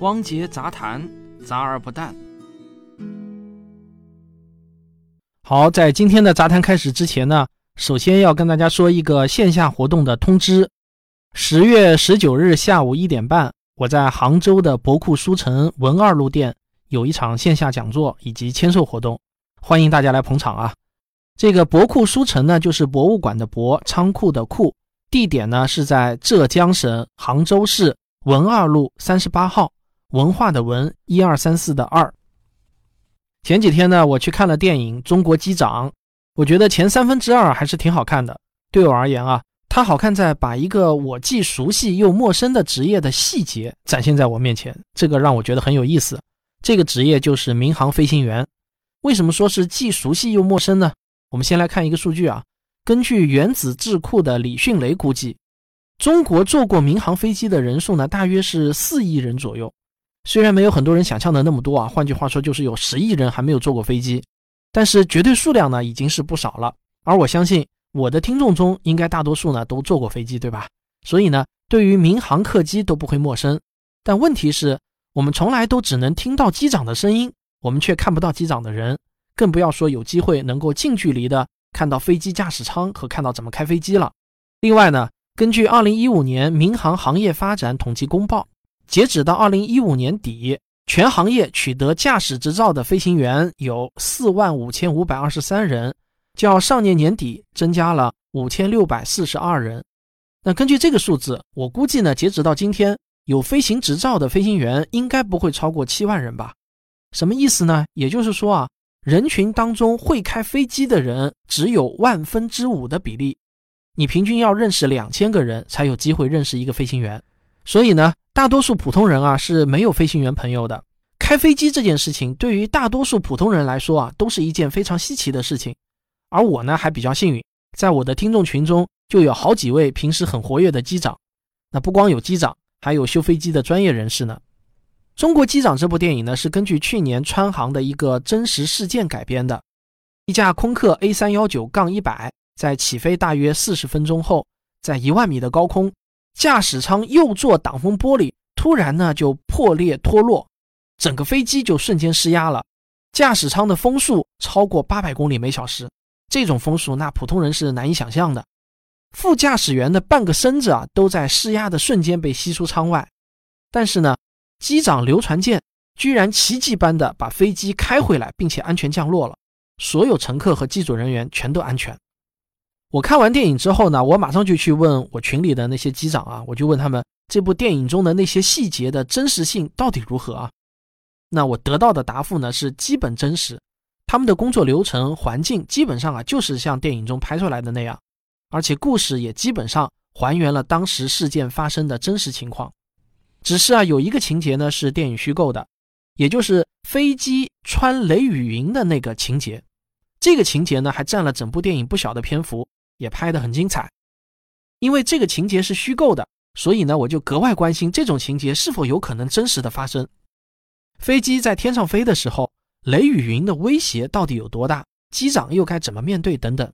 汪杰杂谈，杂而不淡。好，在今天的杂谈开始之前呢，首先要跟大家说一个线下活动的通知。十月十九日下午一点半，我在杭州的博库书城文二路店有一场线下讲座以及签售活动，欢迎大家来捧场啊！这个博库书城呢，就是博物馆的博，仓库的库，地点呢是在浙江省杭州市文二路三十八号，文化的文，一二三四的二。前几天呢，我去看了电影《中国机长》，我觉得前三分之二还是挺好看的。对我而言啊。它好看在把一个我既熟悉又陌生的职业的细节展现在我面前，这个让我觉得很有意思。这个职业就是民航飞行员。为什么说是既熟悉又陌生呢？我们先来看一个数据啊，根据原子智库的李迅雷估计，中国坐过民航飞机的人数呢，大约是四亿人左右。虽然没有很多人想象的那么多啊，换句话说就是有十亿人还没有坐过飞机，但是绝对数量呢已经是不少了。而我相信。我的听众中应该大多数呢都坐过飞机，对吧？所以呢，对于民航客机都不会陌生。但问题是，我们从来都只能听到机长的声音，我们却看不到机长的人，更不要说有机会能够近距离的看到飞机驾驶舱和看到怎么开飞机了。另外呢，根据2015年民航行业发展统计公报，截止到2015年底，全行业取得驾驶执照的飞行员有4万5523人。较上年年底增加了五千六百四十二人。那根据这个数字，我估计呢，截止到今天，有飞行执照的飞行员应该不会超过七万人吧？什么意思呢？也就是说啊，人群当中会开飞机的人只有万分之五的比例。你平均要认识两千个人才有机会认识一个飞行员。所以呢，大多数普通人啊是没有飞行员朋友的。开飞机这件事情对于大多数普通人来说啊，都是一件非常稀奇的事情。而我呢，还比较幸运，在我的听众群中就有好几位平时很活跃的机长。那不光有机长，还有修飞机的专业人士呢。《中国机长》这部电影呢，是根据去年川航的一个真实事件改编的。一架空客 A 三幺九杠一百在起飞大约四十分钟后，在一万米的高空，驾驶舱右座挡风玻璃突然呢就破裂脱落，整个飞机就瞬间失压了，驾驶舱的风速超过八百公里每小时。这种风速，那普通人是难以想象的。副驾驶员的半个身子啊，都在施压的瞬间被吸出舱外。但是呢，机长刘传健居然奇迹般的把飞机开回来，并且安全降落了，所有乘客和机组人员全都安全。我看完电影之后呢，我马上就去问我群里的那些机长啊，我就问他们这部电影中的那些细节的真实性到底如何啊？那我得到的答复呢是基本真实。他们的工作流程、环境基本上啊，就是像电影中拍出来的那样，而且故事也基本上还原了当时事件发生的真实情况。只是啊，有一个情节呢是电影虚构的，也就是飞机穿雷雨云的那个情节。这个情节呢还占了整部电影不小的篇幅，也拍得很精彩。因为这个情节是虚构的，所以呢我就格外关心这种情节是否有可能真实的发生。飞机在天上飞的时候。雷雨云的威胁到底有多大？机长又该怎么面对？等等。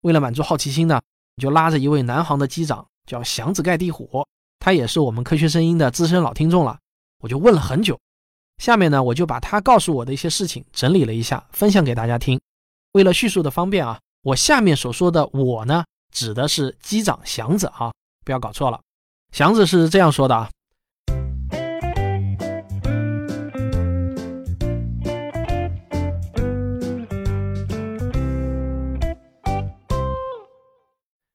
为了满足好奇心呢，我就拉着一位南航的机长，叫祥子盖地虎，他也是我们科学声音的资深老听众了。我就问了很久。下面呢，我就把他告诉我的一些事情整理了一下，分享给大家听。为了叙述的方便啊，我下面所说的我呢，指的是机长祥子啊，不要搞错了。祥子是这样说的啊。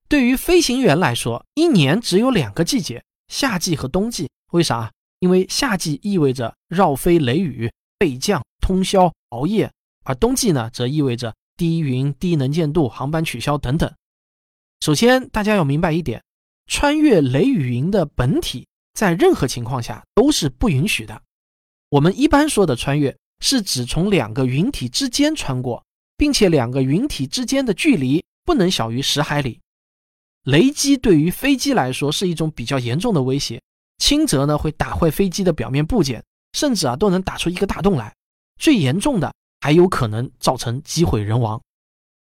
对于飞行员来说，一年只有两个季节，夏季和冬季。为啥？因为夏季意味着绕飞雷雨、备降、通宵、熬夜，而冬季呢，则意味着低云、低能见度、航班取消等等。首先，大家要明白一点，穿越雷雨云的本体在任何情况下都是不允许的。我们一般说的穿越，是指从两个云体之间穿过，并且两个云体之间的距离不能小于十海里。雷击对于飞机来说是一种比较严重的威胁，轻则呢会打坏飞机的表面部件，甚至啊都能打出一个大洞来。最严重的还有可能造成机毁人亡。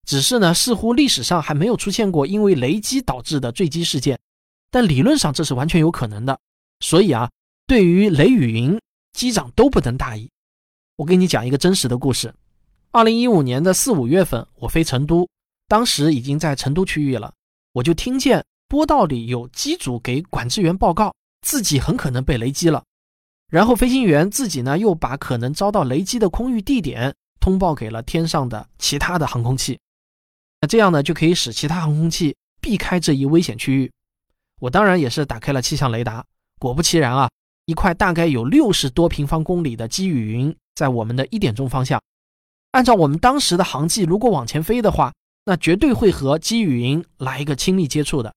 只是呢，似乎历史上还没有出现过因为雷击导致的坠机事件，但理论上这是完全有可能的。所以啊，对于雷雨云，机长都不能大意。我给你讲一个真实的故事。二零一五年的四五月份，我飞成都，当时已经在成都区域了，我就听见波道里有机组给管制员报告，自己很可能被雷击了。然后飞行员自己呢，又把可能遭到雷击的空域地点通报给了天上的其他的航空器。那这样呢，就可以使其他航空器避开这一危险区域。我当然也是打开了气象雷达，果不其然啊，一块大概有六十多平方公里的积雨云在我们的一点钟方向。按照我们当时的航迹，如果往前飞的话，那绝对会和积雨云来一个亲密接触的。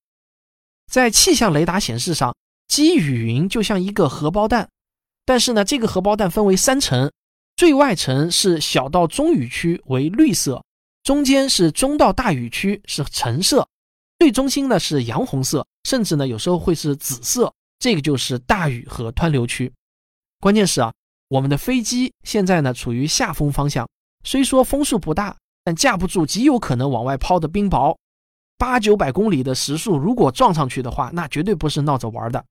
在气象雷达显示上，积雨云就像一个荷包蛋，但是呢，这个荷包蛋分为三层，最外层是小到中雨区为绿色。中间是中到大雨区是橙色，最中心呢是洋红色，甚至呢有时候会是紫色，这个就是大雨和湍流区。关键是啊，我们的飞机现在呢处于下风方向，虽说风速不大，但架不住极有可能往外抛的冰雹，八九百公里的时速，如果撞上去的话，那绝对不是闹着玩的。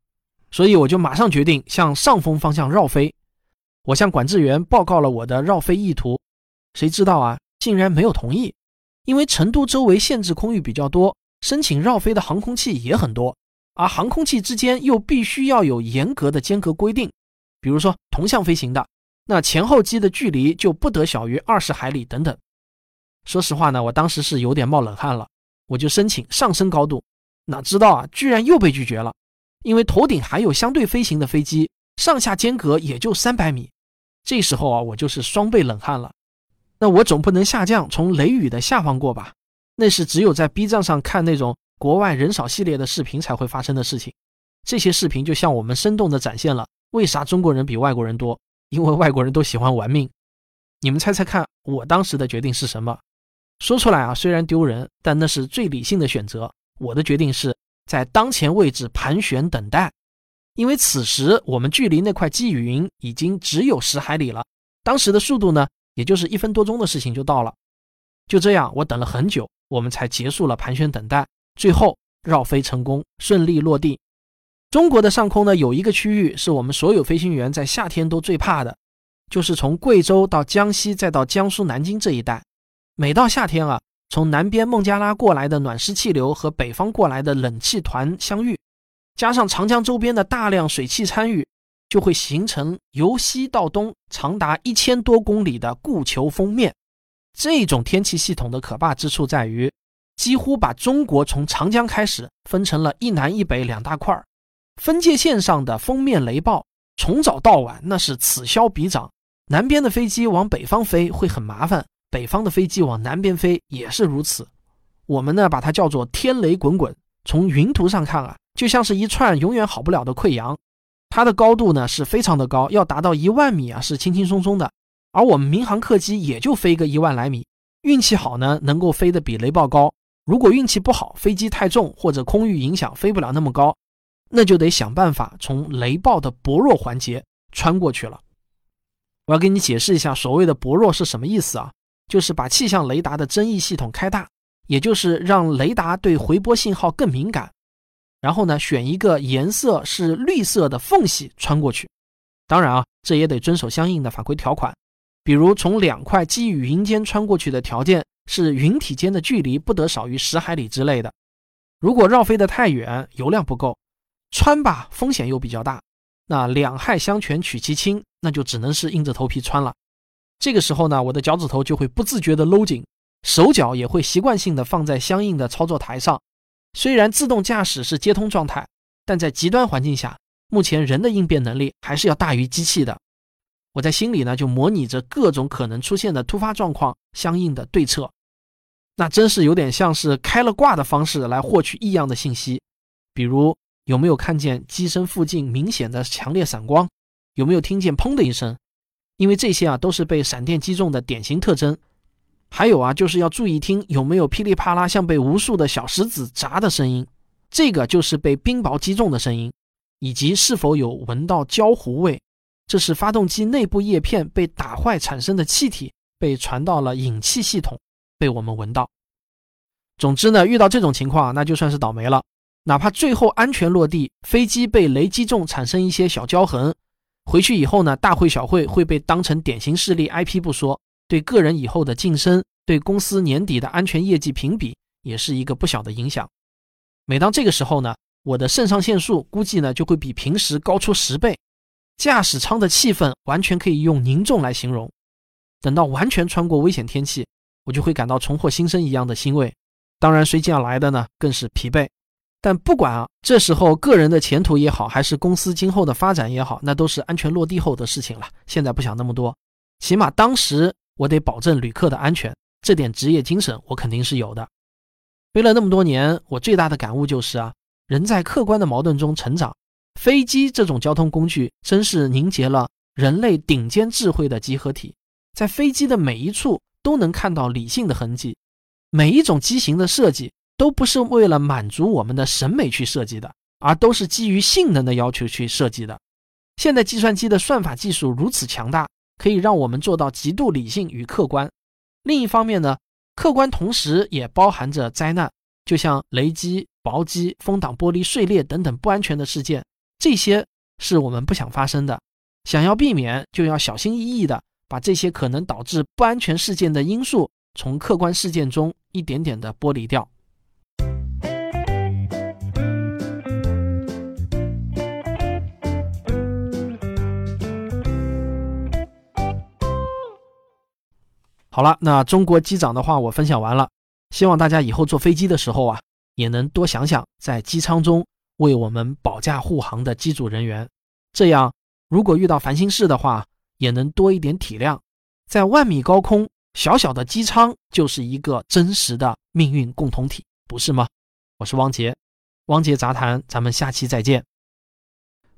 所以我就马上决定向上风方向绕飞。我向管制员报告了我的绕飞意图，谁知道啊？竟然没有同意，因为成都周围限制空域比较多，申请绕飞的航空器也很多，而航空器之间又必须要有严格的间隔规定，比如说同向飞行的，那前后机的距离就不得小于二十海里等等。说实话呢，我当时是有点冒冷汗了，我就申请上升高度，哪知道啊，居然又被拒绝了，因为头顶还有相对飞行的飞机，上下间隔也就三百米。这时候啊，我就是双倍冷汗了。那我总不能下降从雷雨的下方过吧？那是只有在 B 站上看那种国外人少系列的视频才会发生的事情。这些视频就向我们生动地展现了为啥中国人比外国人多，因为外国人都喜欢玩命。你们猜猜看，我当时的决定是什么？说出来啊，虽然丢人，但那是最理性的选择。我的决定是在当前位置盘旋等待，因为此时我们距离那块积雨云已经只有十海里了。当时的速度呢？也就是一分多钟的事情就到了，就这样，我等了很久，我们才结束了盘旋等待，最后绕飞成功，顺利落地。中国的上空呢，有一个区域是我们所有飞行员在夏天都最怕的，就是从贵州到江西再到江苏南京这一带。每到夏天啊，从南边孟加拉过来的暖湿气流和北方过来的冷气团相遇，加上长江周边的大量水汽参与。就会形成由西到东长达一千多公里的固球封面。这种天气系统的可怕之处在于，几乎把中国从长江开始分成了一南一北两大块儿。分界线上的封面雷暴从早到晚那是此消彼长。南边的飞机往北方飞会很麻烦，北方的飞机往南边飞也是如此。我们呢把它叫做天雷滚滚。从云图上看啊，就像是一串永远好不了的溃疡。它的高度呢是非常的高，要达到一万米啊是轻轻松松的，而我们民航客机也就飞个一万来米，运气好呢能够飞得比雷暴高，如果运气不好，飞机太重或者空域影响飞不了那么高，那就得想办法从雷暴的薄弱环节穿过去了。我要给你解释一下所谓的薄弱是什么意思啊？就是把气象雷达的增益系统开大，也就是让雷达对回波信号更敏感。然后呢，选一个颜色是绿色的缝隙穿过去。当然啊，这也得遵守相应的法规条款，比如从两块积雨云间穿过去的条件是云体间的距离不得少于十海里之类的。如果绕飞得太远，油量不够，穿吧风险又比较大，那两害相权取其轻，那就只能是硬着头皮穿了。这个时候呢，我的脚趾头就会不自觉地搂紧，手脚也会习惯性的放在相应的操作台上。虽然自动驾驶是接通状态，但在极端环境下，目前人的应变能力还是要大于机器的。我在心里呢就模拟着各种可能出现的突发状况相应的对策，那真是有点像是开了挂的方式来获取异样的信息，比如有没有看见机身附近明显的强烈闪光，有没有听见砰的一声，因为这些啊都是被闪电击中的典型特征。还有啊，就是要注意听有没有噼里啪啦像被无数的小石子砸的声音，这个就是被冰雹击中的声音，以及是否有闻到焦糊味，这是发动机内部叶片被打坏产生的气体被传到了引气系统，被我们闻到。总之呢，遇到这种情况那就算是倒霉了，哪怕最后安全落地，飞机被雷击中产生一些小焦痕，回去以后呢，大会小会会被当成典型事例挨批不说，对个人以后的晋升，对公司年底的安全业绩评比也是一个不小的影响。每当这个时候呢，我的肾上腺素估计呢就会比平时高出十倍，驾驶舱的气氛完全可以用凝重来形容。等到完全穿过危险天气，我就会感到重获新生一样的欣慰。当然，随即而来的呢更是疲惫。但不管啊，这时候个人的前途也好，还是公司今后的发展也好，那都是安全落地后的事情了。现在不想那么多，起码当时我得保证旅客的安全，这点职业精神我肯定是有的。飞了那么多年，我最大的感悟就是啊，人在客观的矛盾中成长。飞机这种交通工具真是凝结了人类顶尖智慧的集合体，在飞机的每一处都能看到理性的痕迹，每一种机型的设计。都不是为了满足我们的审美去设计的，而都是基于性能的要求去设计的。现在计算机的算法技术如此强大，可以让我们做到极度理性与客观。另一方面呢，客观同时也包含着灾难，就像雷击、雹击、风挡玻璃碎裂等等不安全的事件，这些是我们不想发生的。想要避免，就要小心翼翼地把这些可能导致不安全事件的因素从客观事件中一点点地剥离掉。好了，那中国机长的话我分享完了，希望大家以后坐飞机的时候啊，也能多想想在机舱中为我们保驾护航的机组人员，这样如果遇到烦心事的话，也能多一点体谅。在万米高空，小小的机舱就是一个真实的命运共同体，不是吗？我是汪杰，汪杰杂谈，咱们下期再见。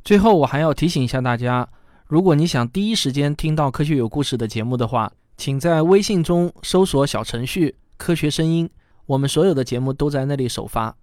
最后，我还要提醒一下大家，如果你想第一时间听到科学有故事的节目的话，请在微信中搜索小程序“科学声音”，我们所有的节目都在那里首发。